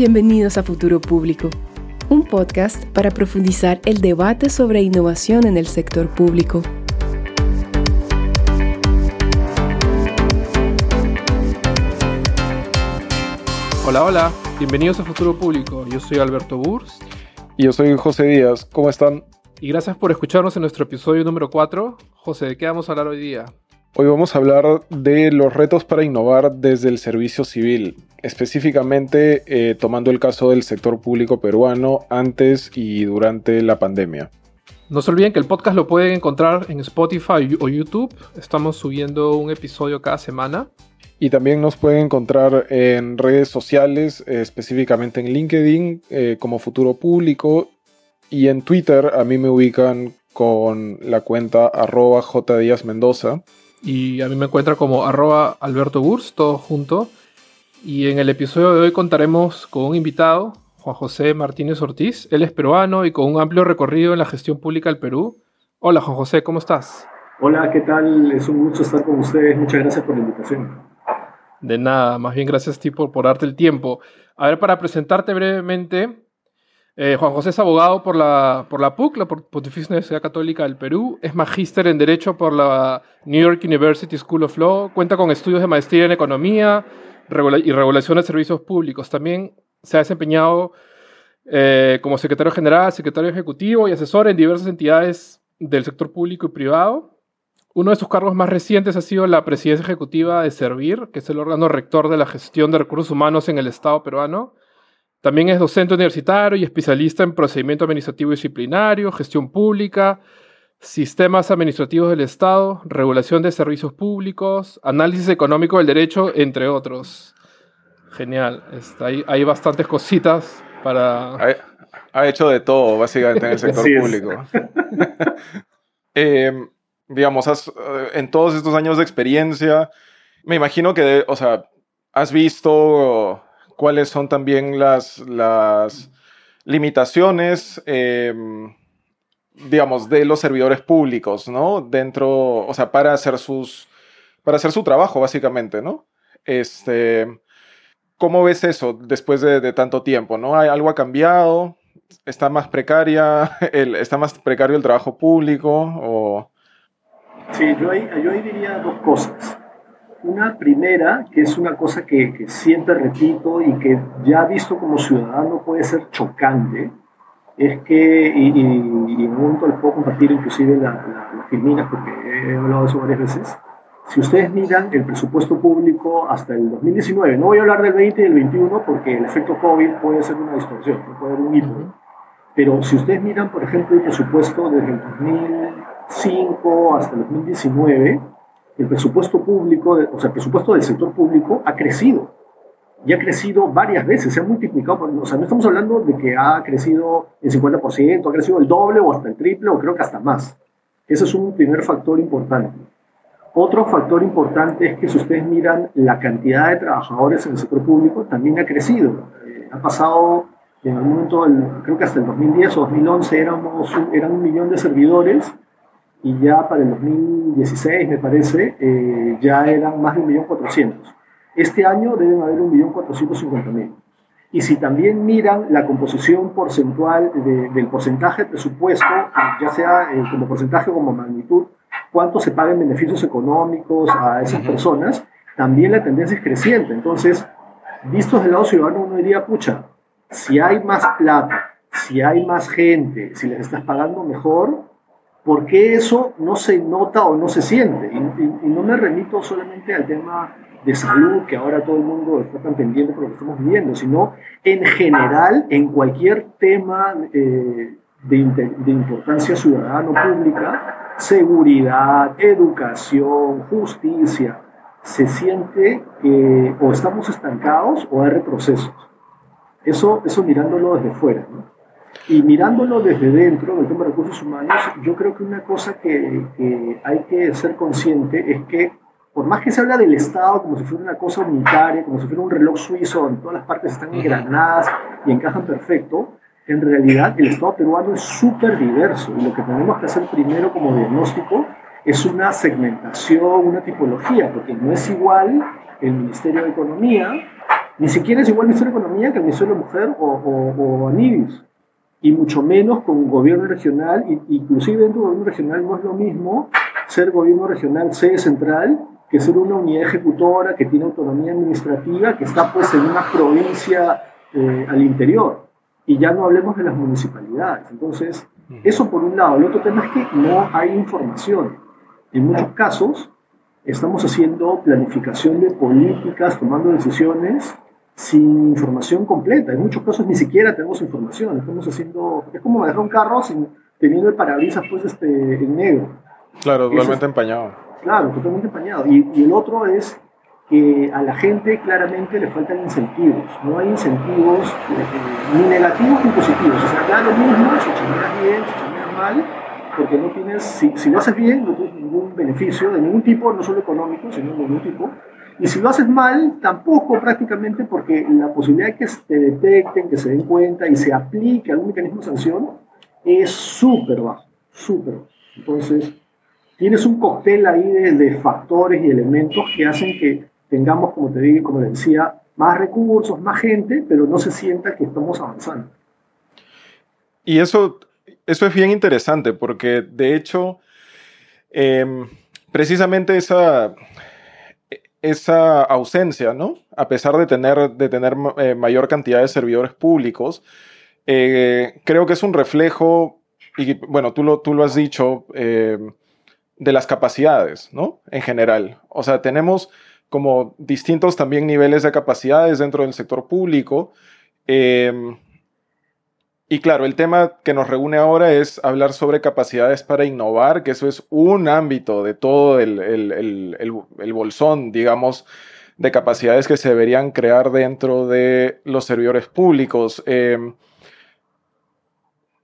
Bienvenidos a Futuro Público, un podcast para profundizar el debate sobre innovación en el sector público. Hola, hola, bienvenidos a Futuro Público. Yo soy Alberto Burs. Y yo soy José Díaz. ¿Cómo están? Y gracias por escucharnos en nuestro episodio número 4. José, ¿de qué vamos a hablar hoy día? Hoy vamos a hablar de los retos para innovar desde el servicio civil, específicamente eh, tomando el caso del sector público peruano antes y durante la pandemia. No se olviden que el podcast lo pueden encontrar en Spotify o YouTube. Estamos subiendo un episodio cada semana. Y también nos pueden encontrar en redes sociales, eh, específicamente en LinkedIn eh, como Futuro Público. Y en Twitter a mí me ubican con la cuenta arroba Mendoza y a mí me encuentra como arroba Alberto Burs, todo junto. Y en el episodio de hoy contaremos con un invitado, Juan José Martínez Ortiz. Él es peruano y con un amplio recorrido en la gestión pública del Perú. Hola Juan José, ¿cómo estás? Hola, ¿qué tal? Es un gusto estar con ustedes. Muchas gracias por la invitación. De nada, más bien gracias a ti por, por darte el tiempo. A ver, para presentarte brevemente, eh, Juan José es abogado por la, por la PUC, la Pontificia Universidad Católica del Perú. Es magíster en Derecho por la New York University School of Law. Cuenta con estudios de maestría en Economía y Regulación de Servicios Públicos. También se ha desempeñado eh, como secretario general, secretario ejecutivo y asesor en diversas entidades del sector público y privado. Uno de sus cargos más recientes ha sido la presidencia ejecutiva de Servir, que es el órgano rector de la gestión de recursos humanos en el Estado peruano. También es docente universitario y especialista en procedimiento administrativo disciplinario, gestión pública, sistemas administrativos del Estado, regulación de servicios públicos, análisis económico del derecho, entre otros. Genial. Está hay, hay bastantes cositas para... Ha, hecho de todo, básicamente, en el sector público. Em, digamos, eh, en todos estos años de experiencia, me imagino que, o sea, has visto cuáles son también las, las limitaciones, em, digamos, de los servidores públicos, ¿no? Dentro, o sea, para hacer sus, para hacer su trabajo, básicamente, ¿no? Este, ¿cómo ves eso después de, tanto tiempo, no? ¿Hay, ¿Algo ha cambiado? ¿Está más precaria, está más precario el trabajo público o...? Sí, yo yo ahí diría dos cosas. Una primera, que es una cosa que, siempre repito y que ya visto como ciudadano puede ser chocante, es que, y, y, en un momento les puedo compartir inclusive las la, porque he hablado de eso varias veces, si ustedes miran el presupuesto público hasta el 2019, no voy a hablar del 20 y del 21 porque el efecto COVID puede ser una distorsión, puede haber un hito, pero si ustedes miran, por ejemplo, el presupuesto desde el 2005 hasta el 2019, el presupuesto público, o sea, el presupuesto del sector público ha crecido. Y ha crecido varias veces, se ha multiplicado. O sea, no estamos hablando de que ha crecido el 50%, ha crecido el doble o hasta el triple, o creo que hasta más. Ese es un primer factor importante. Otro factor importante es que si ustedes miran la cantidad de trabajadores en el sector público, también ha crecido. Eh, ha pasado, en algún momento, creo que hasta el 2010 o 2011 éramos, eran un millón de servidores y ya para el 2016, me parece, eh, ya eran más de 1.400.000. Este año deben haber 1.450.000. Y si también miran la composición porcentual del porcentaje de presupuesto, ya sea eh, como porcentaje o como magnitud, cuánto se paga en beneficios económicos a esas personas, también la tendencia es creciente. Entonces, vistos del lado ciudadano, uno diría, pucha, si hay más plata, si hay más gente, si les estás pagando mejor, ¿Por qué eso no se nota o no se siente? Y, no me remito solamente al tema de salud, que ahora todo el mundo está tan pendiente por lo que estamos viviendo, sino en general, en cualquier tema eh, de, importancia ciudadano pública, seguridad, educación, justicia, se siente que o estamos estancados o hay retrocesos. Eso, eso mirándolo desde fuera. ¿no? Y mirándolo desde dentro del tema de recursos humanos, yo creo que una cosa que, que, hay que ser consciente es que por más que se habla del Estado como si fuera una cosa unitaria, como si fuera un reloj suizo donde todas las partes están engranadas y encajan perfecto, en realidad el Estado peruano es súper diverso y lo que tenemos que hacer primero como diagnóstico es una segmentación, una tipología, porque no es igual el Ministerio de Economía Ni siquiera es igual el Ministerio de Economía que el Ministerio de Mujer o, o, o y mucho menos con un gobierno regional, inclusive dentro del gobierno regional no es lo mismo ser gobierno regional sede central que ser una unidad ejecutora que tiene autonomía administrativa, que está pues en una provincia eh, al interior. Y ya no hablemos de las municipalidades. Entonces, eso por un lado. El otro tema es que no hay información. En muchos casos, estamos haciendo planificación de políticas, tomando decisiones sin información completa. En muchos casos ni siquiera tenemos información. Estamos haciendo, es como manejar un carro sin, teniendo el parabrisas pues este, en negro. Claro, totalmente empañado. Claro, totalmente empañado. Y, y, el otro es que a la gente claramente le faltan incentivos. No hay incentivos eh, ni negativos ni positivos. O sea, da lo mismo si chambeas bien, si chambeas mal, porque no tienes, si, si, lo haces bien, no tienes ningún beneficio de ningún tipo, no solo económico, sino de ningún tipo. Y si lo haces mal, tampoco prácticamente porque la posibilidad de que te detecten, que se den cuenta y se aplique algún mecanismo de sanción es súper bajo, súper bajo. Entonces, tienes un cóctel ahí de, factores y elementos que hacen que tengamos, como te digo, como decía, más recursos, más gente, pero no se sienta que estamos avanzando. Y eso, eso es bien interesante porque, de hecho, em, precisamente esa esa ausencia, ¿no? A pesar de tener, de tener eh, mayor cantidad de servidores públicos, eh, creo que es un reflejo, y bueno, tú lo, tú lo has dicho, eh, de las capacidades, ¿no? En general. O sea, tenemos como distintos también niveles de capacidades dentro del sector público. Y claro, el tema que nos reúne ahora es hablar sobre capacidades para innovar, que eso es un ámbito de todo el, el, bolsón, digamos, de capacidades que se deberían crear dentro de los servidores públicos. Em,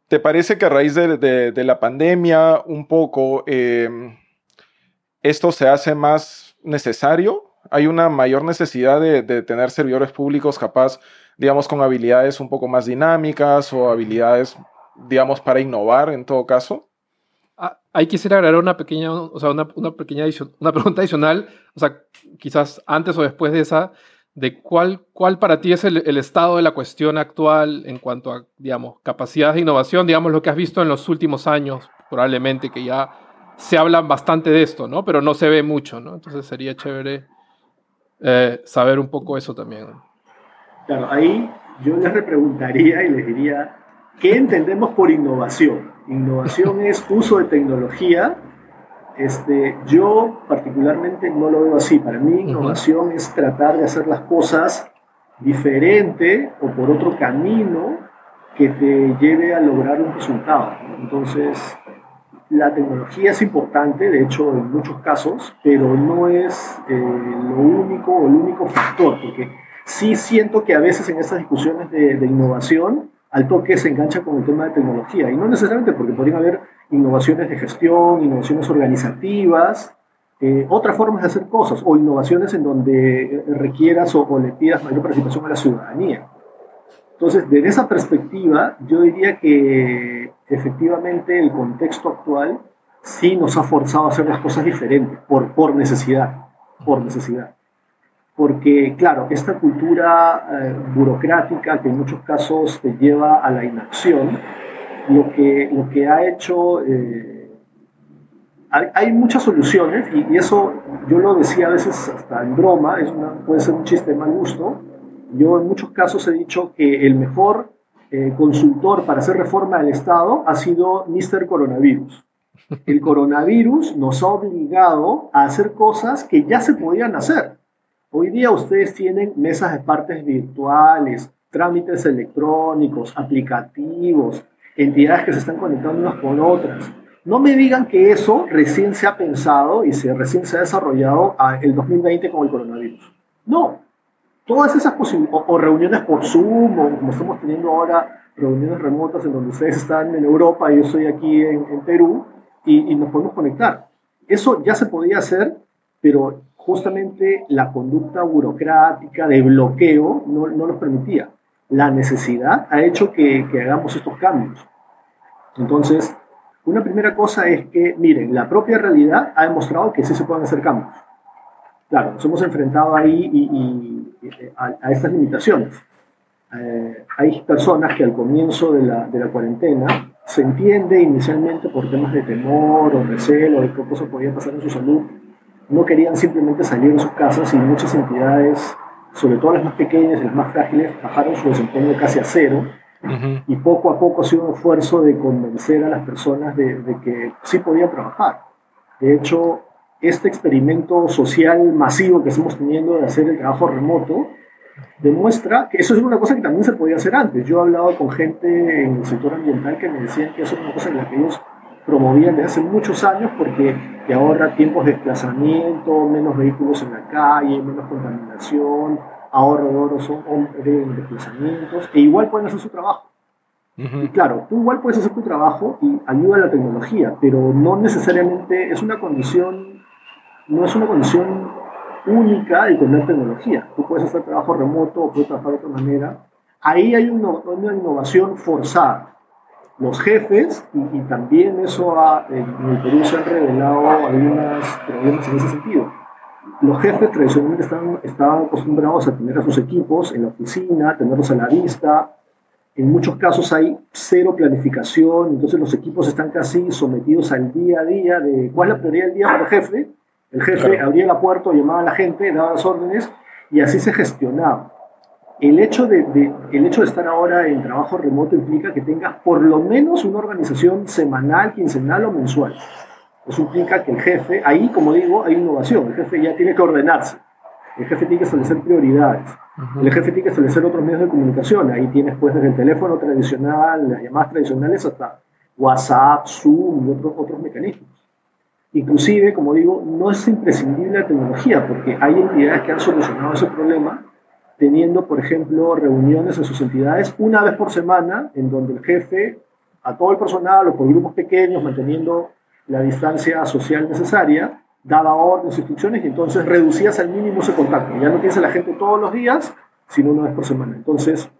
¿Te parece que a raíz de, la pandemia un poco em, esto se hace más necesario? ¿Hay una mayor necesidad de, de tener servidores públicos capaz digamos, con habilidades un poco más dinámicas o habilidades, digamos, para innovar en todo caso? Ah, ahí quisiera agregar una pequeña, o sea, una, una, pequeña una pregunta adicional, o sea, quizás antes o después de esa, de cuál, cuál para ti es el, estado de la cuestión actual en cuanto a, digamos, capacidades de innovación, digamos, lo que has visto en los últimos años, probablemente que ya se habla bastante de esto, ¿no? Pero no se ve mucho, ¿no? Entonces sería chévere eh, saber un poco eso también. Claro, ahí yo les repreguntaría y les diría, ¿qué entendemos por innovación? Innovación es uso de tecnología. Este, yo particularmente no lo veo así. Para mí innovación es tratar de hacer las cosas diferente o por otro camino que te lleve a lograr un resultado. Entonces, la tecnología es importante, de hecho, en muchos casos, pero no es eh, lo único o el único factor, porque sí siento que a veces en estas discusiones de, innovación, al toque se engancha con el tema de tecnología. Y no necesariamente porque podrían haber innovaciones de gestión, innovaciones organizativas, eh, otras formas de hacer cosas, o innovaciones en donde requieras o, le pidas mayor participación a la ciudadanía. Entonces, desde esa perspectiva, yo diría que efectivamente el contexto actual sí nos ha forzado a hacer las cosas diferentes, por, por necesidad, por necesidad. Porque, claro, esta cultura eh, burocrática que en muchos casos te lleva a la inacción, lo que, lo que ha hecho, eh, hay, muchas soluciones, y, eso yo lo decía a veces hasta en broma, es puede ser un chiste de mal gusto, yo en muchos casos he dicho que el mejor eh, consultor para hacer reforma del Estado ha sido Mr. Coronavirus. El coronavirus nos ha obligado a hacer cosas que ya se podían hacer Hoy día ustedes tienen mesas de partes virtuales, trámites electrónicos, aplicativos, entidades que se están conectando unas con otras. No me digan que eso recién se ha pensado y se, recién se ha desarrollado el 2020 con el coronavirus. No. Todas esas posibilidades, o, reuniones por Zoom, o como estamos teniendo ahora, reuniones remotas en donde ustedes están en Europa y yo estoy aquí en, Perú, y, y nos podemos conectar. Eso ya se podía hacer, pero justamente la conducta burocrática de bloqueo no, no nos permitía. La necesidad ha hecho que, que, hagamos estos cambios. Entonces, una primera cosa es que, miren, la propia realidad ha demostrado que sí se pueden hacer cambios. Claro, nos hemos enfrentado ahí y, a, estas limitaciones. hay personas que al comienzo de la, de la cuarentena se entiende inicialmente por temas de temor o recelo de qué cosa podía pasar en su salud, no querían simplemente salir de sus casas y muchas entidades, sobre todo las más pequeñas y las más frágiles, bajaron su desempeño casi a cero. Y poco a poco ha sido un esfuerzo de convencer a las personas de, de que sí podían trabajar. De hecho, este experimento social masivo que estamos teniendo de hacer el trabajo remoto demuestra que eso es una cosa que también se podía hacer antes. Yo he hablado con gente en el sector ambiental que me decían que eso es una cosa en la que ellos promovían desde hace muchos años porque te ahorra tiempos de desplazamiento, menos vehículos en la calle, menos contaminación, ahorro de oro de desplazamientos, e igual pueden hacer su trabajo. Y claro, tú igual puedes hacer tu trabajo y ayuda a la tecnología, pero no necesariamente es una condición, no es una condición única de tener tecnología. Tú puedes hacer trabajo remoto o puedes trabajar de otra manera. Ahí hay una, innovación forzada. Los jefes, y, también eso ha, en el Perú se han revelado algunos problemas en ese sentido. Los jefes tradicionalmente estaban, estaban acostumbrados a tener a sus equipos en la oficina, tenerlos a la vista, en muchos casos hay cero planificación, entonces los equipos están casi sometidos al día a día de cuál es la prioridad del día para el jefe el jefe abría la puerta, llamaba a la gente, daba las órdenes y así se gestionaba. El hecho de, el hecho de estar ahora en trabajo remoto implica que tengas por lo menos una organización semanal, quincenal o mensual. Eso implica que el jefe, ahí como digo, hay innovación. El jefe ya tiene que ordenarse. El jefe tiene que establecer prioridades. El jefe tiene que establecer otros medios de comunicación. Ahí tienes pues desde el teléfono tradicional, las llamadas tradicionales hasta WhatsApp, Zoom y otros, otros mecanismos. Inclusive, como digo, no es imprescindible la tecnología, porque hay entidades que han solucionado ese problema teniendo, por ejemplo, reuniones en sus entidades una vez por semana, en donde el jefe, a todo el personal o por grupos pequeños, manteniendo la distancia social necesaria, daba órdenes, instrucciones y entonces reducías al mínimo ese contacto. Ya no tienes a la gente todos los días, sino una vez por semana. Entonces,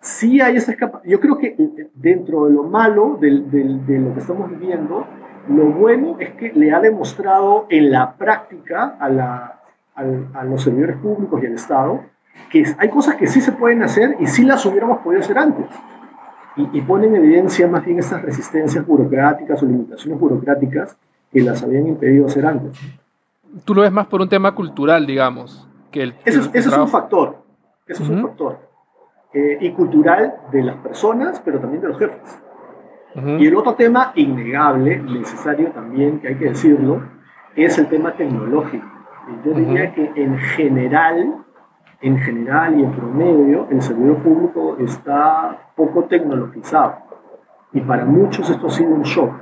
sí hay esa escapa. Yo creo que dentro de lo malo de lo que estamos viviendo, lo bueno es que le ha demostrado en la práctica a, a, los servidores públicos y al Estado que hay cosas que sí se pueden hacer y sí las hubiéramos podido hacer antes. Y, pone en evidencia más bien estas resistencias burocráticas o limitaciones burocráticas que las habían impedido hacer antes. Tú lo ves más por un tema cultural, digamos. Que el, eso, es un factor. Eso es un factor. Eh, y cultural de las personas, pero también de los jefes. Y el otro tema innegable, necesario también, que hay que decirlo, es el tema tecnológico. Yo diría que en general, en general y en promedio, el servidor público está poco tecnologizado. Y para muchos esto ha sido un shock.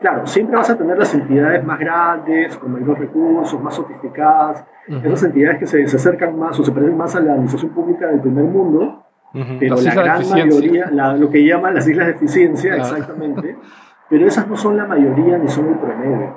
Claro, siempre vas a tener las entidades más grandes, con mayores recursos, más sofisticadas, esas entidades que se, se, acercan más o se parecen más a la administración pública del primer mundo, pero la gran mayoría, lo que llaman las islas de eficiencia, exactamente, pero esas no son la mayoría ni son el promedio.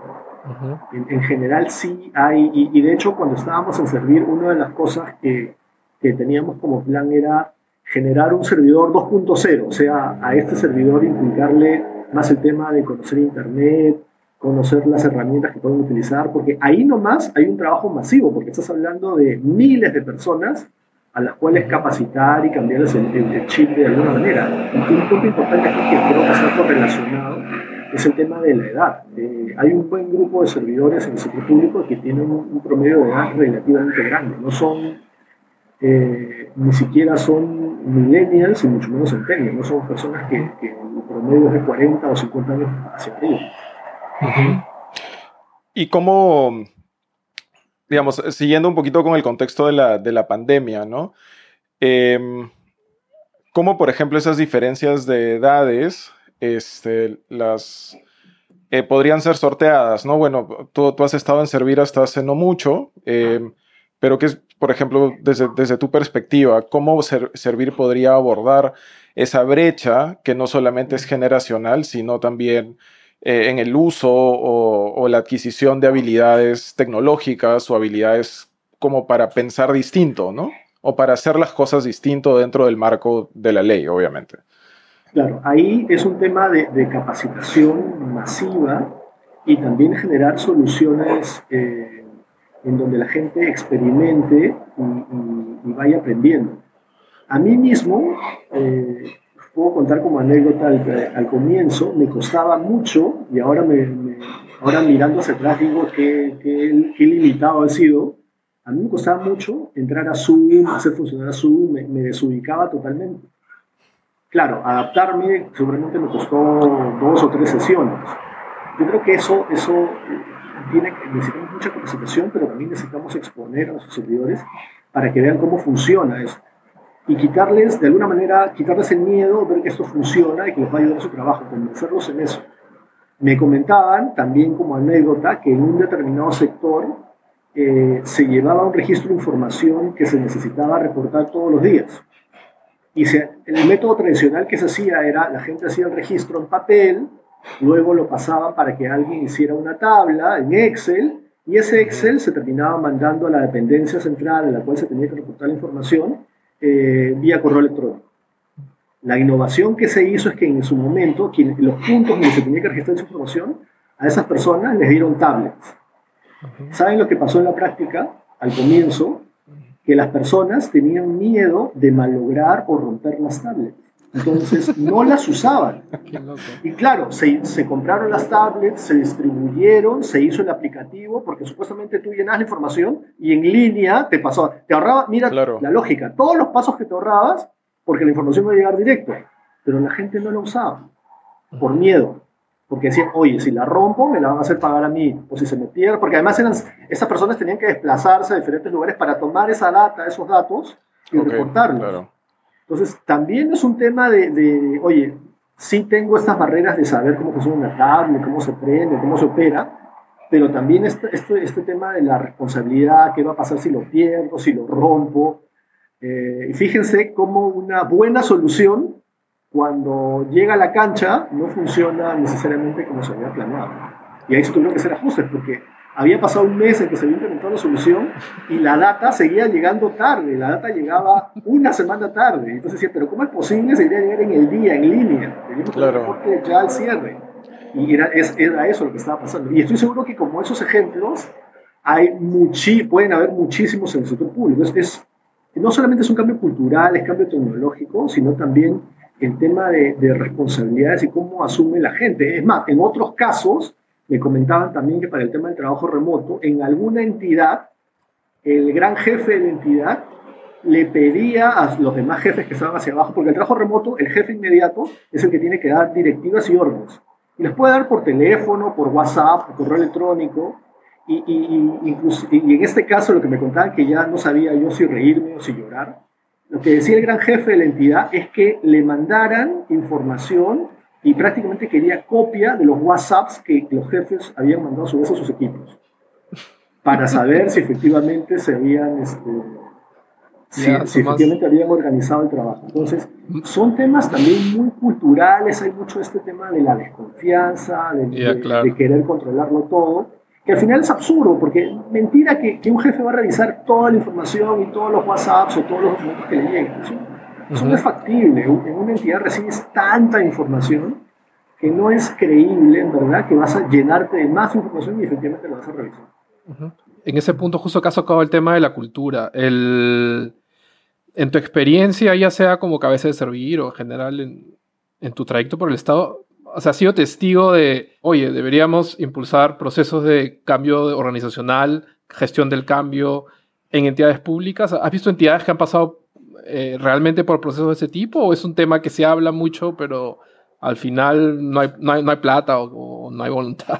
en, general sí hay, y, de hecho cuando estábamos en servir, una de las cosas que, que teníamos como plan era generar un servidor 2.0, o sea, a este servidor implicarle más el tema de conocer Internet, conocer las herramientas que pueden utilizar, porque ahí nomás hay un trabajo masivo, porque estás hablando de miles de personas a las cuales capacitar y cambiarles el, el, chip de alguna manera. Y un punto importante aquí que creo que está relacionado es el tema de la edad. Eh, hay un buen grupo de servidores en el sector público que tienen un, promedio de edad relativamente grande. No son, eh, ni siquiera son millennials y mucho menos centennials. No son personas que, que el promedio es de 40 o 50 años hacia arriba. ¿Y cómo, digamos, siguiendo un poquito con el contexto de la, de la pandemia, ¿no? Eh, ¿Cómo, por ejemplo, esas diferencias de edades este, las, eh, podrían ser sorteadas, ¿no? Bueno, tú, tú, has estado en servir hasta hace no mucho, em, pero que es, por ejemplo, desde, desde tu perspectiva, ¿cómo servir podría abordar esa brecha que no solamente es generacional, sino también eh, en el uso o, la adquisición de habilidades tecnológicas o habilidades como para pensar distinto, ¿no? O para hacer las cosas distinto dentro del marco de la ley, obviamente. Claro, ahí es un tema de, capacitación masiva y también generar soluciones, eh, en donde la gente experimente y, vaya aprendiendo. A mí mismo, eh, puedo contar como anécdota al, comienzo, me costaba mucho, y ahora, me, ahora mirando hacia atrás digo que, limitado ha sido, a mí me costaba mucho entrar a Zoom, hacer funcionar a Zoom, me, me desubicaba totalmente. Claro, adaptarme seguramente me costó dos o tres sesiones. Yo creo que eso, eso tiene, necesitamos mucha capacitación, pero también necesitamos exponer a nuestros servidores para que vean cómo funciona eso. Y quitarles, de alguna manera, quitarles el miedo, ver que esto funciona y que les va a ayudar a su trabajo, convencerlos en eso. Me comentaban también como anécdota que en un determinado sector eh, se llevaba un registro de información que se necesitaba reportar todos los días. Y el método tradicional que se hacía era, la gente hacía el registro en papel, luego lo pasaban para que alguien hiciera una tabla en Excel, y ese Excel se terminaba mandando a la dependencia central en la cual se tenía que reportar la información eh, vía correo electrónico. La innovación que se hizo es que en su momento, los puntos donde se tenía que registrar esa información, a esas personas les dieron tablets. ¿Saben lo que pasó en la práctica? Al comienzo, que las personas tenían miedo de malograr o romper las tablets. Entonces no las usaban. Y claro, se, se, compraron las tablets, se distribuyeron, se hizo el aplicativo, porque supuestamente tú llenas la información y en línea te pasó. Te ahorraba, mira la lógica, todos los pasos que te ahorrabas, porque la información iba a llegar directo, pero la gente no la usaba por miedo porque decían, oye, si la rompo, me la van a hacer pagar a mí, o si se me pierde, porque además eran, esas personas tenían que desplazarse a diferentes lugares para tomar esa data, esos datos, y reportarlos. Entonces, también es un tema de, oye, sí tengo estas barreras de saber cómo funciona una tablet, cómo se prende, cómo se opera, pero también este, este, este tema de la responsabilidad, qué va a pasar si lo pierdo, si lo rompo. Eh, fíjense cómo una buena solución cuando llega a la cancha no funciona necesariamente como se había planeado. Y ahí se tuvieron que hacer ajustes porque había pasado un mes en que se había implementado la solución y la data seguía llegando tarde, la data llegaba una semana tarde. Entonces decía, pero ¿cómo es posible? Se llegar en el día, en línea. claro. ya al cierre. Y era, era, eso lo que estaba pasando. Y estoy seguro que como esos ejemplos, hay muchi, pueden haber muchísimos en el sector público. Es, no solamente es un cambio cultural, es cambio tecnológico, sino también el tema de, responsabilidades y cómo asume la gente. Es más, en otros casos, me comentaban también que para el tema del trabajo remoto, en alguna entidad, el gran jefe de la entidad le pedía a los demás jefes que estaban hacia abajo, porque el trabajo remoto, el jefe inmediato es el que tiene que dar directivas y órdenes. Y les puede dar por teléfono, por WhatsApp, por correo electrónico. Y, incluso, y en este caso lo que me contaban que ya no sabía yo si reírme o si llorar, lo que decía el gran jefe de la entidad es que le mandaran información y prácticamente quería copia de los WhatsApps que los jefes habían mandado a su vez a sus equipos para saber si efectivamente se habían este, si, efectivamente habían organizado el trabajo. Entonces, son temas también muy culturales, hay mucho este tema de la desconfianza, de querer controlarlo todo que al final es absurdo, porque mentira que, que, un jefe va a revisar toda la información y todos los WhatsApps o todos los documentos que le lleguen. Eso, no es factible. En una entidad recibes tanta información que no es creíble, en verdad, que vas a llenarte de más información y efectivamente lo vas a revisar. En ese punto justo acá acaba el tema de la cultura. El, en tu experiencia, ya sea como cabeza de servir o en general en, en tu trayecto por el Estado, o sea, ha sido testigo de, oye, deberíamos impulsar procesos de cambio organizacional, gestión del cambio en entidades públicas. ¿Has visto entidades que han pasado eh, realmente por procesos de ese tipo o es un tema que se habla mucho, pero al final no hay, no hay, plata o, no hay voluntad?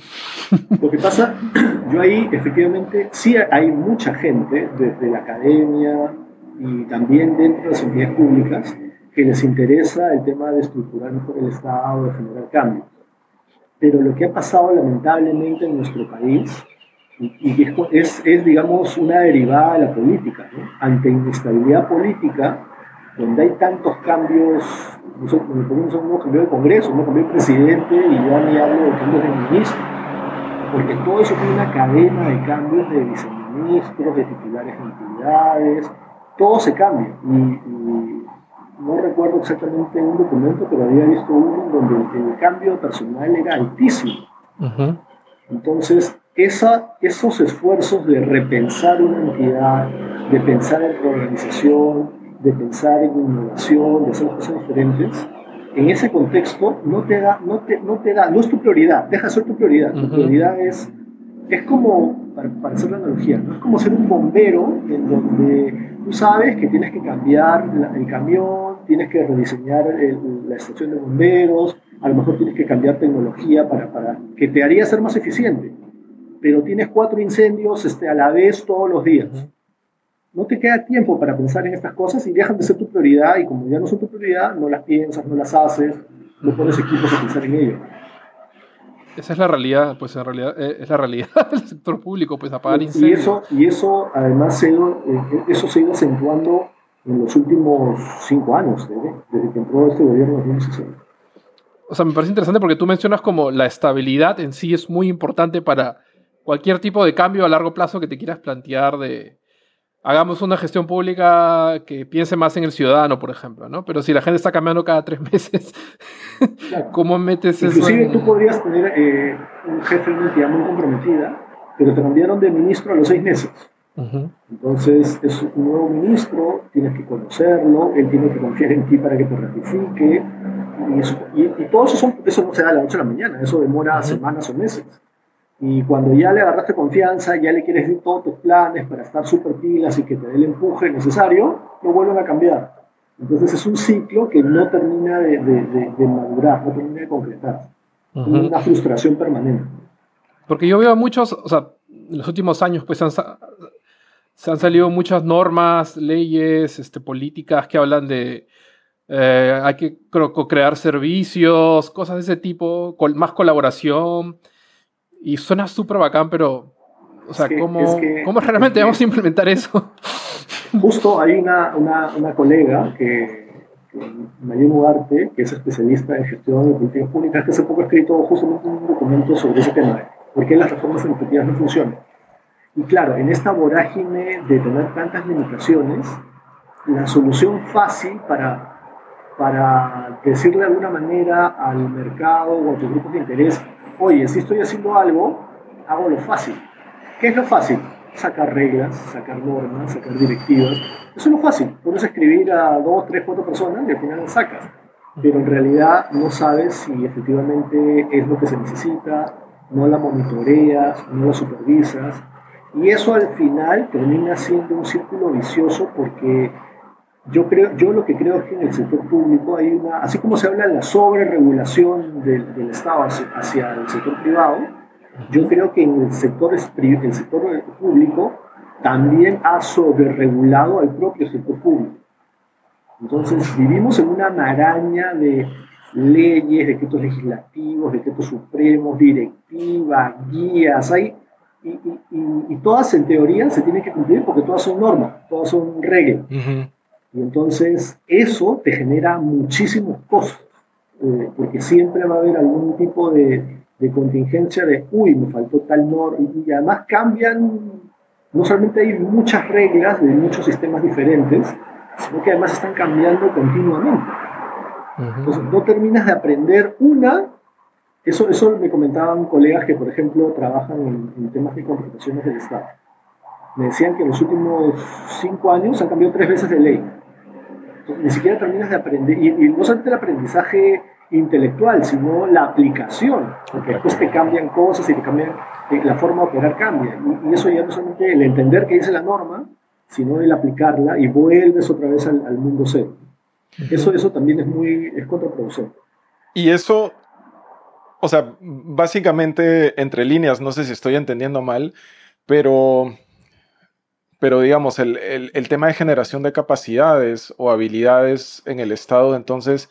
Lo que pasa, yo ahí efectivamente sí hay mucha gente desde la academia y también dentro de las entidades públicas que les interesa el tema de estructurar mejor el Estado, de generar cambios. Pero lo que ha pasado lamentablemente en nuestro país, y, es, es, digamos, una derivada de la política, ante inestabilidad política, donde hay tantos cambios, ponemos un cambio de Congreso, un cambio de presidente, y ya ni hablo de cambios de ministro, porque todo eso tiene una cadena de cambios de viceministros, de titulares de entidades, todo se cambia. y no recuerdo exactamente un documento, pero había visto uno donde el, cambio personal era altísimo. Entonces, esos esfuerzos de repensar una entidad, de pensar en organización, de pensar en innovación, de hacer cosas diferentes, en ese contexto no te da, no te, no te da, no es tu prioridad, deja ser tu prioridad. Tu prioridad es, es como, para, hacer la analogía, ¿no? es como ser un bombero en donde tú sabes que tienes que cambiar el camión, tienes que rediseñar la estación de bomberos, a lo mejor tienes que cambiar tecnología para, para que te haría ser más eficiente pero tienes cuatro incendios este, a la vez todos los días. No te queda tiempo para pensar en estas cosas y dejan de ser tu prioridad y como ya no son tu prioridad, no las piensas, no las haces, no pones equipos a pensar en ello. Esa es la realidad, pues en realidad eh, es la realidad del sector público, pues apagar incendios. Y eso, y eso además se, eh, eso se ha ido acentuando en los últimos cinco años, desde, que entró este gobierno de 2016. O sea, me parece interesante porque tú mencionas como la estabilidad en sí es muy importante para cualquier tipo de cambio a largo plazo que te quieras plantear de hagamos una gestión pública que piense más en el ciudadano, por ejemplo, ¿no? Pero si la gente está cambiando cada tres meses, ¿cómo metes eso? Inclusive tú podrías tener eh, un jefe de una entidad muy comprometida, pero te cambiaron de ministro a los seis meses. Entonces es un nuevo ministro, tienes que conocerlo, él tiene que confiar en ti para que te ratifique. Y, todo eso, eso no se da a la noche a la mañana, eso demora semanas o meses. Y cuando ya le agarraste confianza, ya le quieres decir todos tus planes para estar súper pilas y que te dé el empuje necesario, lo vuelven a cambiar. Entonces es un ciclo que no termina de, de, madurar, no termina de concretar. Es una frustración permanente. Porque yo veo muchos, o sea, en los últimos años pues han, se han salido muchas normas, leyes, este, políticas que hablan de eh, hay que crear servicios, cosas de ese tipo, más colaboración. Y suena súper bacán, pero, o sea, ¿cómo, ¿cómo, realmente vamos a implementar eso? Justo hay una, una, una colega que, María Mugarte, que es especialista en gestión de políticas públicas, que hace poco ha escrito justamente un documento sobre ese tema, por qué las reformas educativas no funcionan. Y claro, en esta vorágine de tener tantas limitaciones, la solución fácil para, para decirle de alguna manera al mercado o a tus grupos de interés oye, si estoy haciendo algo, hago lo fácil. ¿Qué es lo fácil? Sacar reglas, sacar normas, sacar directivas. Eso es lo fácil. Puedes escribir a dos, tres, cuatro personas y al final las sacas. Pero en realidad no sabes si efectivamente es lo que se necesita, no la monitoreas, no la supervisas. Y eso al final termina siendo un círculo vicioso porque yo, creo, yo lo que creo es que en el sector público hay una, así como se habla de la sobreregulación del, del Estado hacia, el sector privado, yo creo que en el sector, el sector público también ha sobreregulado al propio sector público. Entonces vivimos en una maraña de leyes, decretos legislativos, decretos supremos, directivas, guías, hay, y, y, todas en teoría se tienen que cumplir porque todas son normas, todas son reglas. Y entonces eso te genera muchísimos costos, eh, porque siempre va a haber algún tipo de, de, contingencia de, uy, me faltó tal norma, y, además cambian, no solamente hay muchas reglas de muchos sistemas diferentes, sino que además están cambiando continuamente. Entonces no terminas de aprender una, eso, eso me comentaban colegas que, por ejemplo, trabajan en, en temas de contrataciones del Estado. Me decían que en los últimos cinco años han cambiado tres veces de ley ni siquiera terminas de aprender, y, no solamente el aprendizaje intelectual, sino la aplicación, porque después te cambian cosas y te cambian, eh, la forma de operar cambia, y, eso ya no solamente el entender que dice la norma, sino el aplicarla y vuelves otra vez al, mundo cero. Eso, eso también es muy, es contraproducente. Y eso, o sea, básicamente entre líneas, no sé si estoy entendiendo mal, pero pero digamos, el, el, tema de generación de capacidades o habilidades en el Estado, entonces,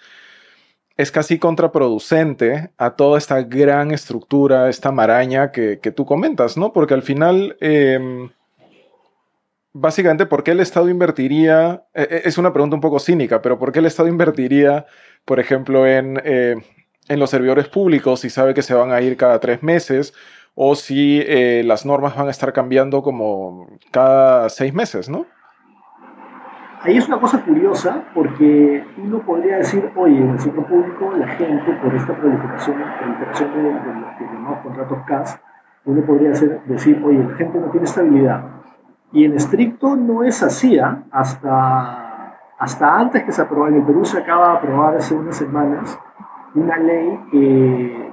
es casi contraproducente a toda esta gran estructura, esta maraña que, que tú comentas, ¿no? Porque al final, em, básicamente, ¿por qué el Estado invertiría? E, e, es una pregunta un poco cínica, pero ¿por qué el Estado invertiría, por ejemplo, en, eh, en los servidores públicos si sabe que se van a ir cada tres meses? O si eh, las normas van a estar cambiando como cada seis meses, ¿no? Ahí es una cosa curiosa porque uno podría decir, oye, en el sector público la gente por esta proliferación, proliferación de, los llamados contratos CAS, uno podría decir, oye, la gente no tiene estabilidad. Y en estricto no es así, ¿ah? hasta, hasta antes que se aprobara, en el Perú se acaba de aprobar hace unas semanas una ley que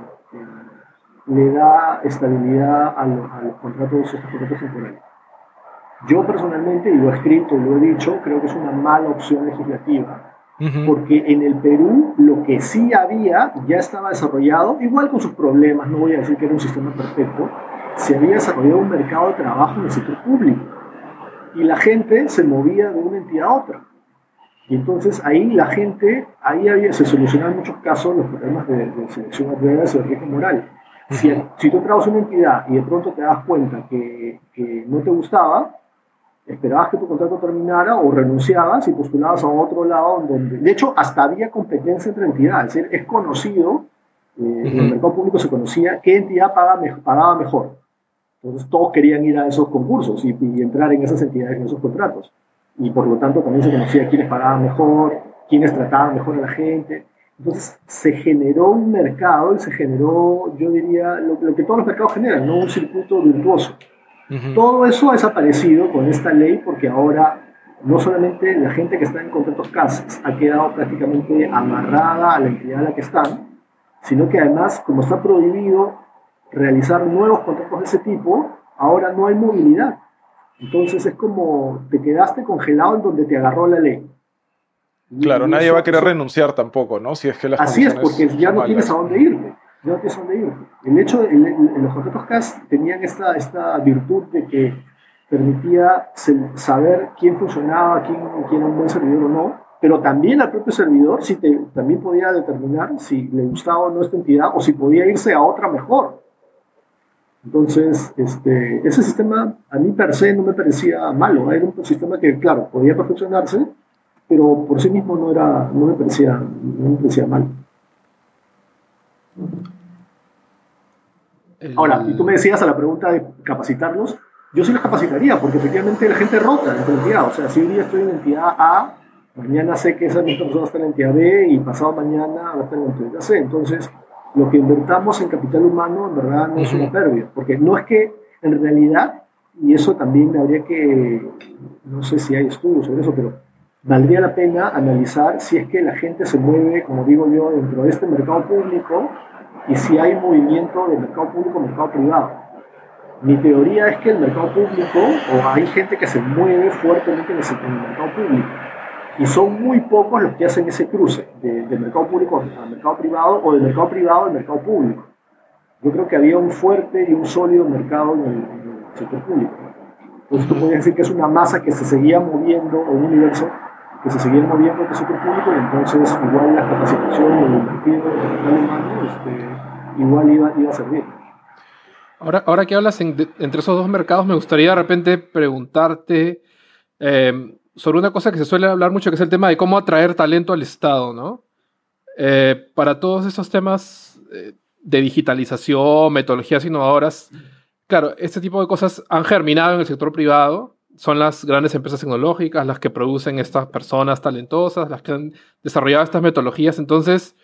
le da estabilidad a, los, a los contratos, estos contratos temporales. Yo personalmente, y lo he escrito y lo he dicho, creo que es una mala opción legislativa, porque en el Perú lo que sí había ya estaba desarrollado, igual con sus problemas, no voy a decir que era un sistema perfecto, se había desarrollado un mercado de trabajo en el sector público y la gente se movía de una entidad a otra. Y entonces ahí la gente, ahí había, se solucionaban muchos casos los problemas de, de selección a y de riesgo moral. Si, si, tú entrabas una entidad y de pronto te das cuenta que, que no te gustaba, esperabas que tu contrato terminara o renunciabas y postulabas a otro lado donde, de hecho, hasta había competencia entre entidades, es decir, es conocido, eh, en el mercado público se conocía qué entidad pagaba, pagaba mejor. Entonces todos querían ir a esos concursos y, entrar en esas entidades, en esos contratos. Y por lo tanto también se conocía quiénes pagaban mejor, quiénes trataban mejor a la gente. Entonces se generó un mercado y se generó, yo diría, lo, lo que todos los mercados generan, ¿no? un circuito virtuoso. Todo eso ha desaparecido con esta ley porque ahora no solamente la gente que está en contratos CAS ha quedado prácticamente amarrada a la entidad a la que están, sino que además, como está prohibido realizar nuevos contratos de ese tipo, ahora no hay movilidad. Entonces es como te quedaste congelado en donde te agarró la ley. Claro, nadie va a querer renunciar tampoco, ¿no? Si es que las Así es, porque ya no tienes a dónde irte no tienes dónde ir. El hecho, de, los contratos CAS tenían esta, esta virtud de que permitía saber quién funcionaba, quién, quién era un buen servidor o no, pero también al propio servidor si te, también podía determinar si le gustaba o no esta entidad o si podía irse a otra mejor. Entonces, este, ese sistema a mí per se no me parecía malo, era un sistema que, claro, podía perfeccionarse, pero por sí mismo no, era, no, me, parecía, no me parecía malo. Ahora, y tú me decías a la pregunta de capacitarlos, yo sí los capacitaría, porque efectivamente la gente rota en entidad. O sea, si un día estoy en entidad A, mañana sé que esa misma persona está en entidad B y pasado mañana va a estar en entidad C. Entonces, lo que invertamos en capital humano en verdad no es una pérdida, porque no es que en realidad, y eso también habría que, no sé si hay estudios sobre eso, pero valdría la pena analizar si es que la gente se mueve, como digo yo, dentro de este mercado público y si hay movimiento de mercado público mercado privado. Mi teoría es que el mercado público, o hay gente que se mueve fuertemente en el, mercado público, y son muy pocos los que hacen ese cruce de, mercado público al mercado privado o del mercado privado al mercado público. Yo creo que había un fuerte y un sólido mercado en el, sector público. Entonces tú podrías decir que es una masa que se seguía moviendo, o un universo que se seguía moviendo en el sector público, y entonces igual la capacitación o el invertido humano este, igual iba, iba, a servir. Ahora, ahora que hablas entre esos dos mercados, me gustaría de repente preguntarte eh, sobre una cosa que se suele hablar mucho, que es el tema de cómo atraer talento al Estado, ¿no? Eh, para todos esos temas eh, de digitalización, metodologías innovadoras, claro, este tipo de cosas han germinado en el sector privado, son las grandes empresas tecnológicas las que producen estas personas talentosas, las que han desarrollado estas metodologías. Entonces,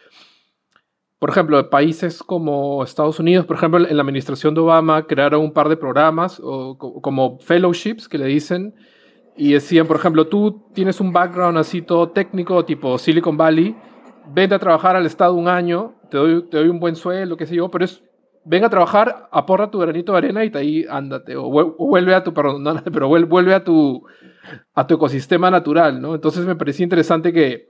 por ejemplo, países como Estados Unidos, por ejemplo, en la administración de Obama crearon un par de programas como fellowships que le dicen y decían, por ejemplo, tú tienes un background así todo técnico, tipo Silicon Valley, vente a trabajar al Estado un año, te doy, te doy un buen sueldo, qué sé yo, pero es ven a trabajar, aporra tu granito de arena y te ahí ándate. O, vuelve a tu, perdón, no, pero vuelve a tu, a tu ecosistema natural, ¿no? Entonces me parecía interesante que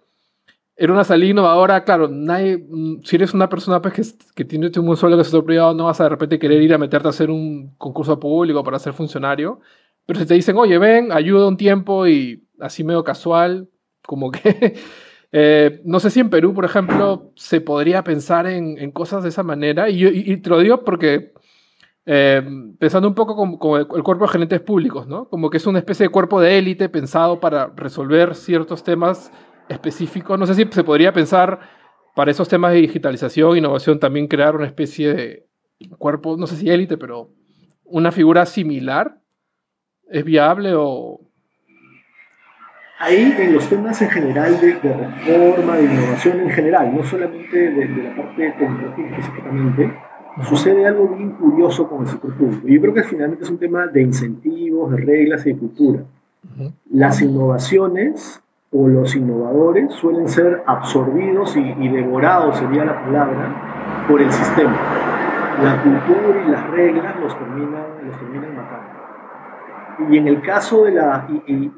era una salida innovadora, claro, nadie, si eres una persona pues, que, que tiene un sueldo que sector privado, no vas a de repente querer ir a meterte a hacer un concurso público para ser funcionario, pero si te dicen, oye, ven, ayuda un tiempo y así medio casual, como que Eh, no sé si en Perú, por ejemplo, se podría pensar en, cosas de esa manera. Y, te lo digo porque, eh, pensando un poco como, el, cuerpo de gerentes públicos, ¿no? Como que es una especie de cuerpo de élite pensado para resolver ciertos temas específicos. No sé si se podría pensar para esos temas de digitalización, innovación, también crear una especie de cuerpo, no sé si élite, pero una figura similar. ¿Es viable o, ahí en los temas en general de, reforma, de innovación en general, no solamente de, la parte tecnológica específicamente, sucede algo bien curioso con el sector público. Yo creo que finalmente es un tema de incentivos, de reglas y de cultura. Las innovaciones o los innovadores suelen ser absorbidos y, devorados, sería la palabra, por el sistema. La cultura y las reglas los terminan. Y en el caso de la... Y,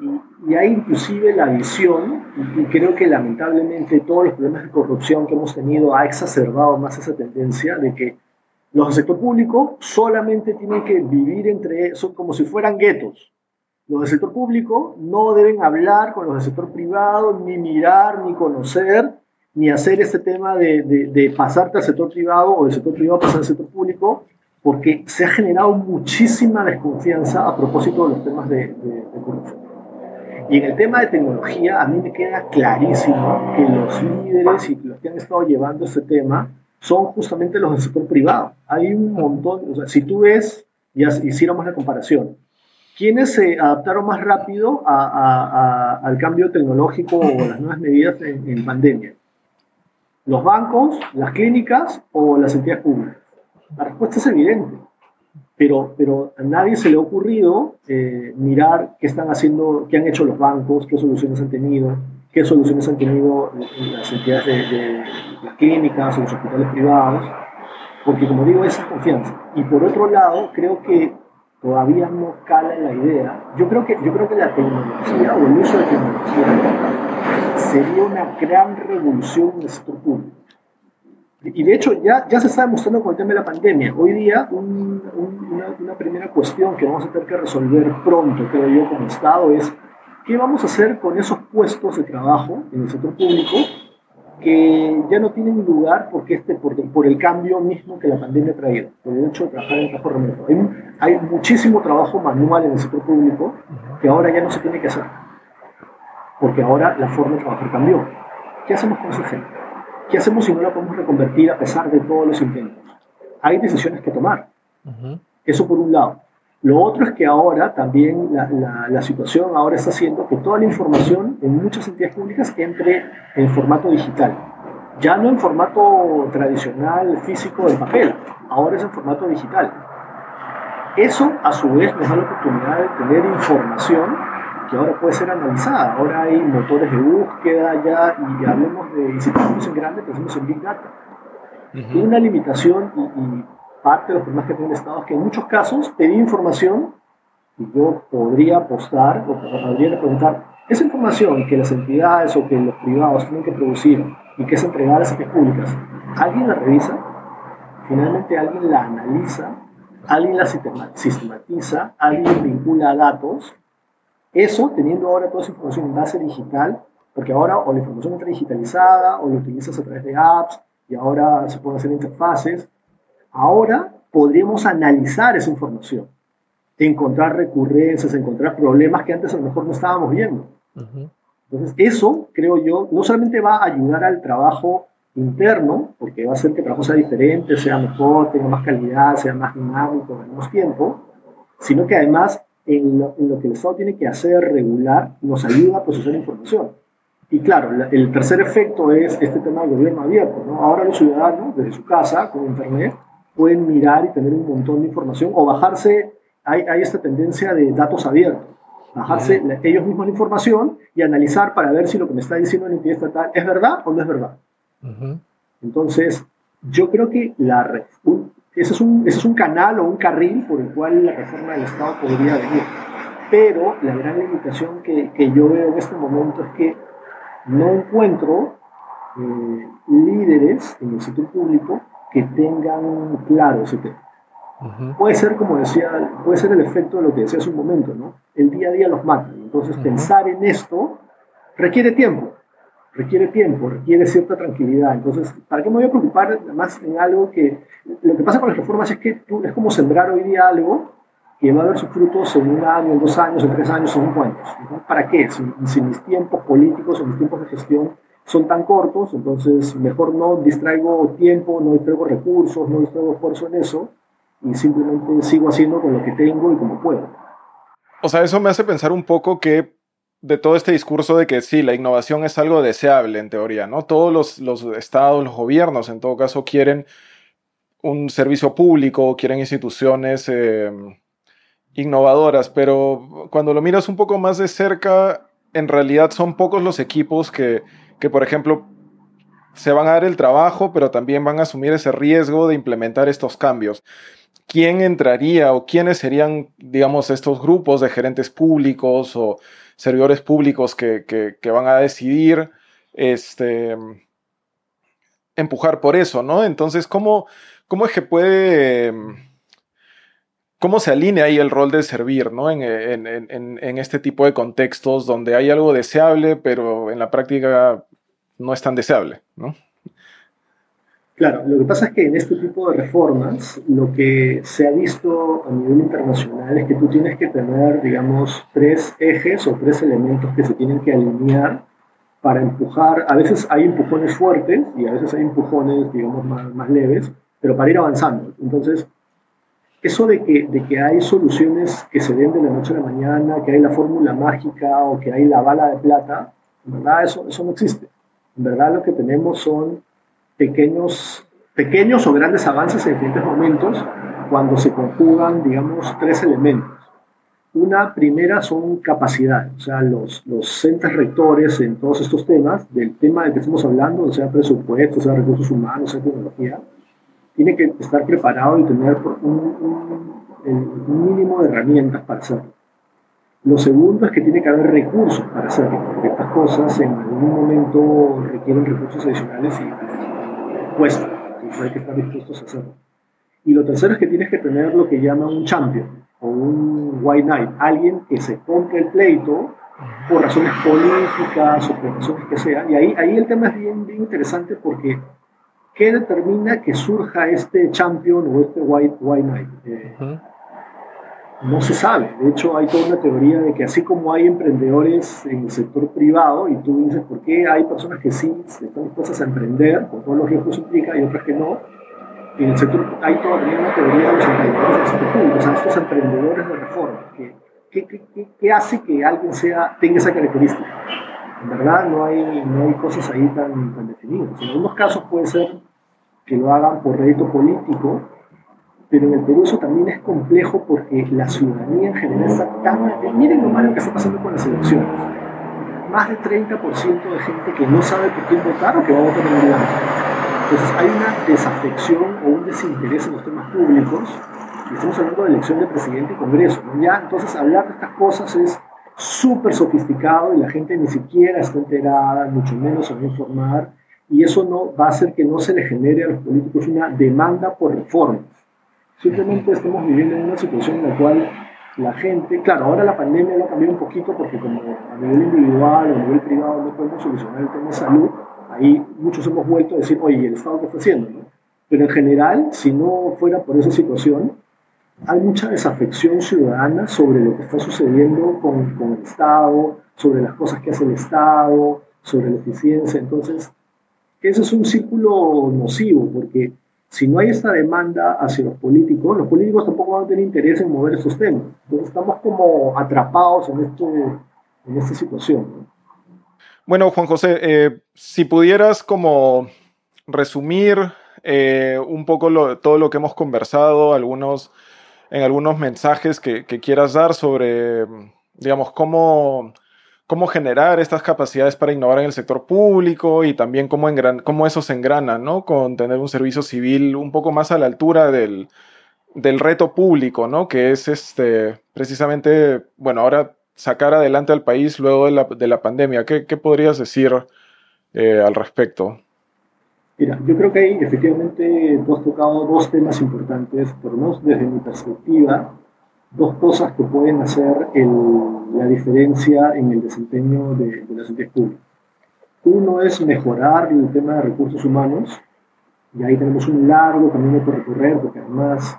y hay inclusive la visión, y creo que lamentablemente todos los problemas de corrupción que hemos tenido ha exacerbado más esa tendencia de que los del sector público solamente tienen que vivir entre, son como si fueran guetos. Los del sector público no deben hablar con los del sector privado, ni mirar, ni conocer, ni hacer este tema de, de, pasarte al sector privado o del sector privado pasar al sector público, porque se ha generado muchísima desconfianza a propósito de los temas de, de corrupción. Y en el tema de tecnología, a mí me queda clarísimo que los líderes y los que han estado llevando este tema son justamente los del sector privado. Hay un montón, o sea, si tú ves, ya hiciéramos la comparación, ¿quiénes se adaptaron más rápido al cambio tecnológico o las nuevas medidas en, pandemia? ¿Los bancos, las clínicas o las entidades públicas? La respuesta es evidente, pero, pero a nadie se le ha ocurrido eh, mirar qué están haciendo, qué han hecho los bancos, qué soluciones han tenido, qué soluciones han tenido las entidades de, las clínicas o los hospitales privados, porque como digo, esa confianza. Y por otro lado, creo que todavía no cala la idea. Yo creo que, yo creo que la tecnología o el uso de tecnología sería una gran revolución en el sector público. Y de hecho ya, ya se está demostrando con el tema de la pandemia. Hoy día una, primera cuestión que vamos a tener que resolver pronto, creo yo, como Estado es ¿Qué vamos a hacer con esos puestos de trabajo en el sector público que ya no tienen lugar porque este, por, por el cambio mismo que la pandemia ha traído, por el hecho de trabajar en trabajo remoto? Hay, hay muchísimo trabajo manual en el sector público que ahora ya no se tiene que hacer, porque ahora la forma de trabajar cambió. ¿Qué hacemos con esa gente? ¿Qué hacemos si no la podemos reconvertir a pesar de todos los intentos? Hay decisiones que tomar. Eso por un lado. Lo otro es que ahora también la, la, situación ahora está haciendo que toda la información en muchas entidades públicas entre en formato digital. Ya no en formato tradicional, físico, de papel, ahora es en formato digital. Eso a su vez nos da la oportunidad de tener información que ahora puede ser analizada. Ahora hay motores de búsqueda ya y hablemos de, y si pensamos en grande, pensamos en Big Data. Una limitación y parte de los problemas que tiene el Estado es que en muchos casos pedí información y yo podría apostar o podría preguntar esa información que las entidades o que los privados tienen que producir y que es entregada a las entidades públicas, ¿alguien la revisa? Finalmente alguien la analiza, alguien la sistematiza, alguien vincula datos. Eso, teniendo ahora toda esa información en base digital, porque ahora o la información está digitalizada o la utilizas a través de apps y ahora se pueden hacer interfaces, Ahora podríamos analizar esa información, encontrar recurrencias, encontrar problemas que antes a lo mejor no estábamos viendo. Entonces, eso, creo yo, no solamente va a ayudar al trabajo interno, porque va a hacer que el trabajo sea diferente, sea mejor, tenga más calidad, sea más dinámico, menos tiempo, sino que además en lo, que el Estado tiene que hacer regular nos ayuda a procesar información. Y claro, el tercer efecto es este tema del gobierno abierto. Ahora los ciudadanos, desde su casa, con Internet, pueden mirar y tener un montón de información o bajarse, hay, hay esta tendencia de datos abiertos, bajarse ellos mismos la información y analizar para ver si lo que me está diciendo la entidad estatal es verdad o no es verdad. Entonces, yo creo que la, ese, es un, ese es un canal o un carril por el cual la reforma del Estado podría venir. Pero la gran limitación que, que yo veo en este momento es que no encuentro eh, líderes en el sector público que tengan claro ese tema. Puede ser, como decía, puede ser el efecto de lo que decía hace un momento, ¿no? El día a día los mata. Entonces, pensar en esto requiere tiempo, requiere tiempo, requiere cierta tranquilidad. Entonces, ¿para qué me voy a preocupar más en algo que... Lo que pasa con las reformas es que tú, es como sembrar hoy día algo que va a dar sus frutos en un año, en dos años, en tres años, en cinco años. ¿Para qué? Si, si mis tiempos políticos o mis tiempos de gestión son tan cortos, entonces mejor no distraigo tiempo, no distraigo recursos, no distraigo esfuerzo en eso y simplemente sigo haciendo con lo que tengo y como puedo. O sea, eso me hace pensar un poco que de todo este discurso de que sí, la innovación es algo deseable en teoría, ¿no? Todos los, los estados, los gobiernos en todo caso quieren un servicio público, quieren instituciones em, innovadoras, pero cuando lo miras un poco más de cerca, en realidad son pocos los equipos que, que, por ejemplo, se van a dar el trabajo, pero también van a asumir ese riesgo de implementar estos cambios. ¿Quién entraría o quiénes serían, digamos, estos grupos de gerentes públicos o servidores públicos que, que van a decidir este, empujar por eso, ¿no? Entonces, ¿cómo, cómo es que puede, cómo se alinea ahí el rol de servir, ¿no? En, en, este tipo de contextos donde hay algo deseable, pero en la práctica no es tan deseable, ¿no? Claro, lo que pasa es que en este tipo de reformas lo que se ha visto a nivel internacional es que tú tienes que tener, digamos, tres ejes o tres elementos que se tienen que alinear para empujar, a veces hay empujones fuertes y a veces hay empujones, digamos, más, más leves, pero para ir avanzando. Entonces, eso de que, de que hay soluciones que se den de la noche a la mañana, que hay la fórmula mágica o que hay la bala de plata, en verdad eso, eso no existe. En verdad lo que tenemos son pequeños, pequeños o grandes avances en diferentes momentos cuando se conjugan, digamos, tres elementos. Una primera son capacidades, o sea, los, los centros rectores en todos estos temas, del tema del que estamos hablando, sea presupuesto, sea recursos humanos, sea tecnología, tiene que estar preparado y tener un, mínimo de herramientas para hacerlo. Lo segundo es que tiene que haber recursos para hacerlo, porque estas cosas en algún momento requieren recursos adicionales y entonces hay que estar dispuestos a hacerlo. Y lo tercero es que tienes que tener lo que llaman un champion, o un white knight, alguien que se compre el pleito por razones políticas o por razones que sean. Y ahí, ahí el tema es bien, bien interesante porque ¿qué determina que surja este champion o este white, white knight? Eh, no se sabe. De hecho, hay toda una teoría de que así como hay emprendedores en el sector privado, y tú dices, ¿por qué hay personas que sí están dispuestas a emprender, con todos los riesgos que implica, y otras que no? en el sector hay todavía una teoría de los emprendedores sector público, o de reforma. ¿Qué, hace que alguien sea, tenga esa característica? En verdad no hay, no hay cosas ahí tan, tan definidas. En algunos casos puede ser que lo hagan por rédito político, pero en el Perú eso también es complejo porque la ciudadanía en general está tan... Miren lo malo que está pasando con las elecciones. Más del 30% de gente que no sabe por quién votar o que va a votar en el entonces hay una desafección o un desinterés en los temas públicos. Y estamos hablando de elección de presidente y Congreso. Ya, entonces hablar de estas cosas es súper sofisticado y la gente ni siquiera está enterada, mucho menos se va a informar. Y eso no va a hacer que no se le genere a los políticos una demanda por reformas. Simplemente estamos viviendo en una situación en la cual la gente, claro, ahora la pandemia lo ha cambiado un poquito porque como a nivel individual o a nivel privado no podemos solucionar el tema de salud, ahí muchos hemos vuelto a decir, oye, ¿el Estado qué está haciendo? Pero en general, si no fuera por esa situación, hay mucha desafección ciudadana sobre lo que está sucediendo con, con, el Estado, sobre las cosas que hace el Estado, sobre la eficiencia. Entonces, ese es un círculo nocivo, porque si no hay esta demanda hacia los políticos, los políticos tampoco van a tener interés en mover esos temas. Entonces, estamos como atrapados en, este, en esta situación. Bueno, Juan José, eh, si pudieras como resumir eh, un poco todo lo que hemos conversado, algunos, en algunos mensajes que, quieras dar sobre, digamos, cómo, cómo generar estas capacidades para innovar en el sector público y también cómo, cómo eso se engrana, ¿no? Con tener un servicio civil un poco más a la altura del, del reto público, ¿no? Que es este, precisamente, bueno, ahora sacar adelante al país luego de la, de la pandemia. ¿Qué, ¿Qué, podrías decir eh, al respecto? Mira, yo creo que ahí efectivamente tú has tocado dos temas importantes, por lo desde mi perspectiva, dos cosas que pueden hacer el, la diferencia en el desempeño de, de las entes públicas. Uno es mejorar el tema de recursos humanos, y ahí tenemos un largo camino por recorrer, porque además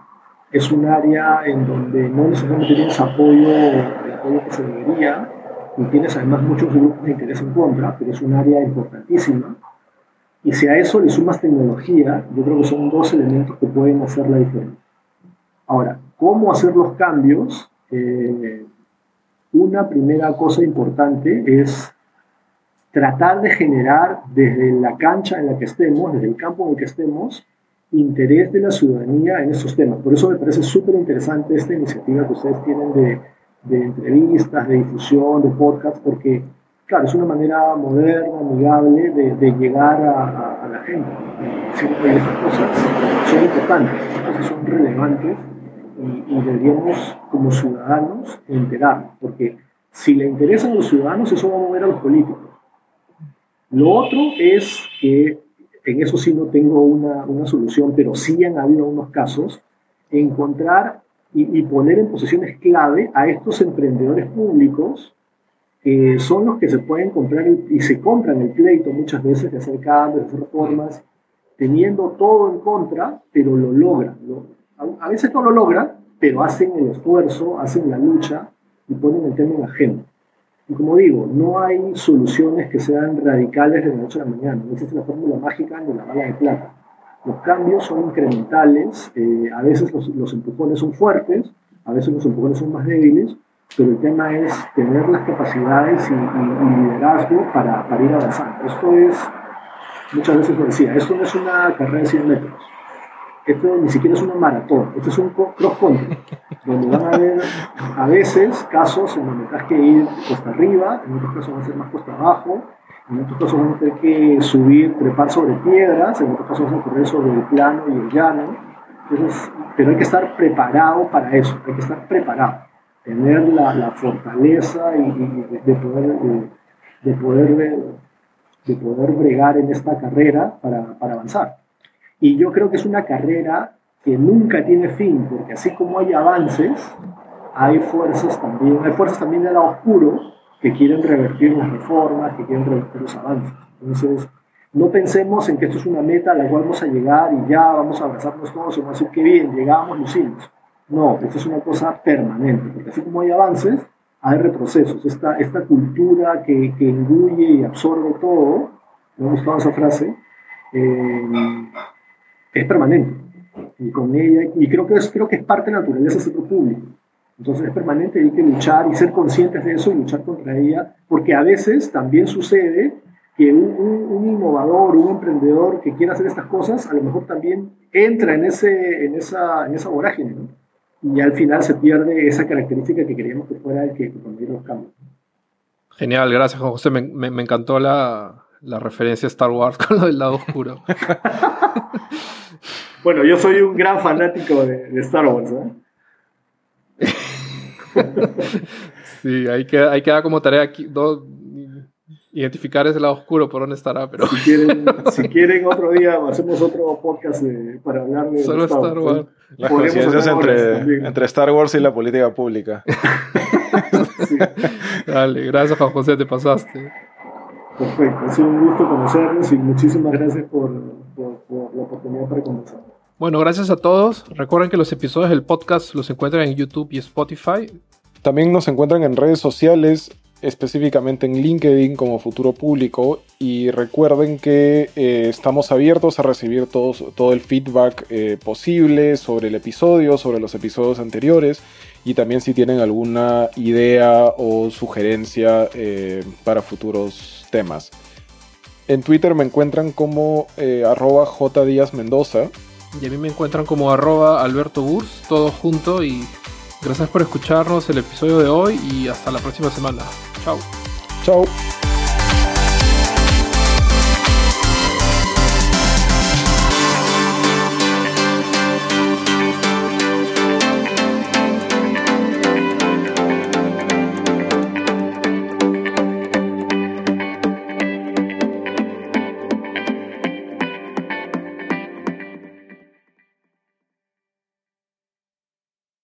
es un área en donde no necesariamente tienes apoyo, el apoyo que se debería, y tienes además muchos grupos de interés en contra, pero es un área importantísima. Y si a eso le sumas tecnología, yo creo que son dos elementos que pueden hacer la diferencia. Ahora, ¿cómo hacer los cambios? Eh, una primera cosa importante es tratar de generar desde la cancha en la que estemos, desde el campo en el que estemos, interés de la ciudadanía en estos temas. Por eso me parece súper interesante esta iniciativa que ustedes tienen de, entrevistas, de difusión, de podcast, porque, claro, es una manera moderna, amigable de, llegar a, a, la gente. Decir, estas cosas son importantes, estas cosas son relevantes y, y deberíamos, como ciudadanos, enterarnos, porque si le interesan a los ciudadanos, eso va a mover a los políticos. Lo otro es que en eso sí no tengo una, una solución, pero sí han habido unos casos, encontrar y, y, poner en posiciones clave a estos emprendedores públicos que son los que se pueden comprar y, y se compran el pleito muchas veces de hacer cambios, de hacer reformas, teniendo todo en contra, pero lo logran. Lo, a, veces no lo logran, pero hacen el esfuerzo, hacen la lucha y ponen el tema en agenda. Y como digo, no hay soluciones que sean radicales de la noche a la mañana. No existe la fórmula mágica ni la bala de plata. Los cambios son incrementales. Eh, a veces los, empujones son fuertes, a veces los empujones son más débiles, pero el tema es tener las capacidades y, y, y liderazgo para, para, ir avanzando. Esto es, muchas veces lo decía, esto no es una carrera de 100 metros. Esto ni siquiera es una maratón, esto es un cross-country, donde van a haber a veces casos en donde tienes que ir costa arriba, en otros casos van a ser más costa abajo, en otros casos van a tener que subir, trepar sobre piedras, en otros casos van a correr sobre el plano y el llano. Entonces, pero hay que estar preparado para eso, hay que estar preparado, tener la, la fortaleza y, y, de poder, de, de poder, de poder bregar en esta carrera para, para avanzar. Y yo creo que es una carrera que nunca tiene fin, porque así como hay avances, hay fuerzas también, hay fuerzas también del lado oscuro que quieren revertir las reformas, que quieren revertir los avances. Entonces, no pensemos en que esto es una meta a la cual vamos a llegar y ya vamos a abrazarnos todos y vamos a decir que bien, llegamos, lo hicimos. No, esto es una cosa permanente, porque así como hay avances, hay retrocesos. Esta, esta cultura que, que engulle y absorbe todo, me ha gustado esa frase, eh, es permanente. Y con ella, y creo que es, creo que es parte de la naturaleza del sector público. Entonces es permanente, hay que luchar y ser conscientes de eso y luchar contra ella, porque a veces también sucede que un, un, un, innovador, un emprendedor que quiera hacer estas cosas, a lo mejor también entra en, ese, en, esa, en esa vorágine, ¿no? Y al final se pierde esa característica que queríamos que fuera el que conduciera los cambios. Genial, gracias Juan José, me, me encantó la, la referencia a Star Wars con lo del lado oscuro. bueno, yo soy un gran fanático de, de Star Wars, ¿eh? sí, ahí queda, ahí queda como tarea aquí, do, identificar ese lado oscuro por dónde estará, pero... Si quieren, si quieren otro día hacemos otro podcast de, para hablar de Solo Star, Star Wars. Las coincidencias entre, entre Star Wars y la política pública. sí. Dale, gracias Juan José, te pasaste. Perfecto, ha sido un gusto conocerlos y muchísimas gracias por, por, por la oportunidad para conversar. Bueno, gracias a todos. Recuerden que los episodios del podcast los encuentran en YouTube y Spotify. También nos encuentran en redes sociales, específicamente en LinkedIn como Futuro Público. Y recuerden que eh, estamos abiertos a recibir todos, todo el feedback eh, posible sobre el episodio, sobre los episodios anteriores. Y también si tienen alguna idea o sugerencia eh, para futuros temas. En Twitter me encuentran como eh, arroba Mendoza. Y a mí me encuentran como arroba Alberto Burs, todo junto. Y gracias por escucharnos el episodio de hoy y hasta la próxima semana. Chao. Chao.